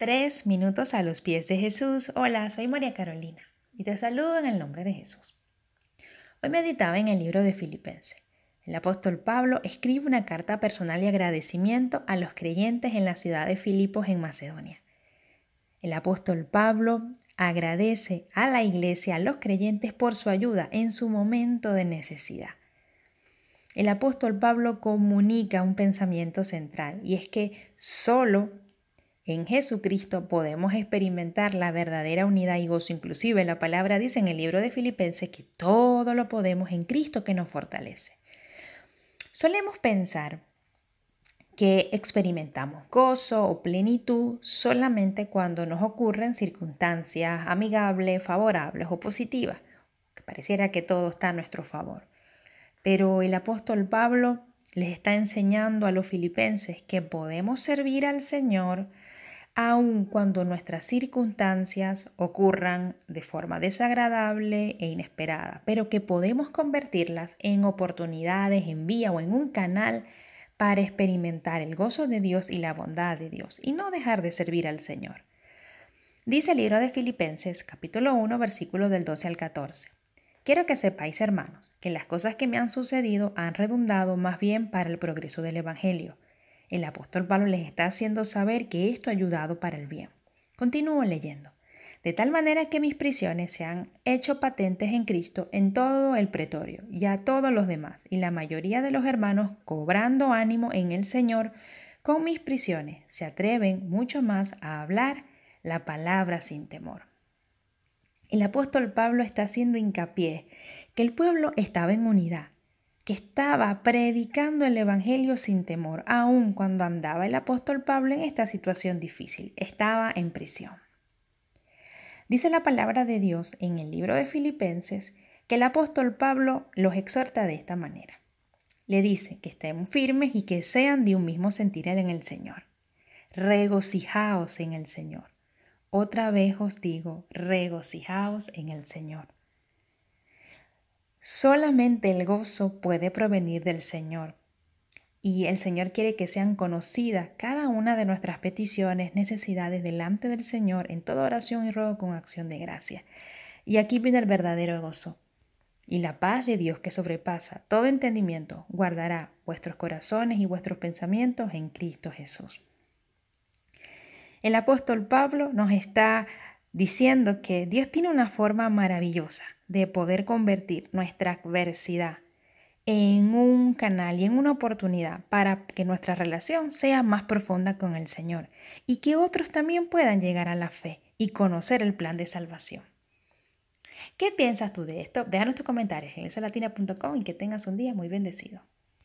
Tres minutos a los pies de Jesús. Hola, soy María Carolina y te saludo en el nombre de Jesús. Hoy meditaba en el libro de Filipenses. El apóstol Pablo escribe una carta personal de agradecimiento a los creyentes en la ciudad de Filipos en Macedonia. El apóstol Pablo agradece a la iglesia, a los creyentes por su ayuda en su momento de necesidad. El apóstol Pablo comunica un pensamiento central y es que solo en Jesucristo podemos experimentar la verdadera unidad y gozo. Inclusive la palabra dice en el libro de Filipenses que todo lo podemos en Cristo que nos fortalece. Solemos pensar que experimentamos gozo o plenitud solamente cuando nos ocurren circunstancias amigables, favorables o positivas, que pareciera que todo está a nuestro favor. Pero el apóstol Pablo les está enseñando a los filipenses que podemos servir al Señor aun cuando nuestras circunstancias ocurran de forma desagradable e inesperada, pero que podemos convertirlas en oportunidades, en vía o en un canal para experimentar el gozo de Dios y la bondad de Dios y no dejar de servir al Señor. Dice el libro de Filipenses capítulo 1 versículo del 12 al 14. Quiero que sepáis, hermanos, que las cosas que me han sucedido han redundado más bien para el progreso del Evangelio el apóstol Pablo les está haciendo saber que esto ha ayudado para el bien. Continúo leyendo. De tal manera que mis prisiones se han hecho patentes en Cristo en todo el pretorio y a todos los demás, y la mayoría de los hermanos, cobrando ánimo en el Señor, con mis prisiones se atreven mucho más a hablar la palabra sin temor. El apóstol Pablo está haciendo hincapié que el pueblo estaba en unidad, que estaba predicando el Evangelio sin temor, aun cuando andaba el apóstol Pablo en esta situación difícil. Estaba en prisión. Dice la palabra de Dios en el libro de Filipenses que el apóstol Pablo los exhorta de esta manera. Le dice que estén firmes y que sean de un mismo sentir en el Señor. Regocijaos en el Señor. Otra vez os digo, regocijaos en el Señor. Solamente el gozo puede provenir del Señor. Y el Señor quiere que sean conocidas cada una de nuestras peticiones, necesidades delante del Señor en toda oración y ruego con acción de gracia. Y aquí viene el verdadero gozo. Y la paz de Dios que sobrepasa todo entendimiento guardará vuestros corazones y vuestros pensamientos en Cristo Jesús. El apóstol Pablo nos está diciendo que Dios tiene una forma maravillosa de poder convertir nuestra adversidad en un canal y en una oportunidad para que nuestra relación sea más profunda con el Señor y que otros también puedan llegar a la fe y conocer el plan de salvación. ¿Qué piensas tú de esto? Déjanos tus comentarios en elsalatina.com y que tengas un día muy bendecido.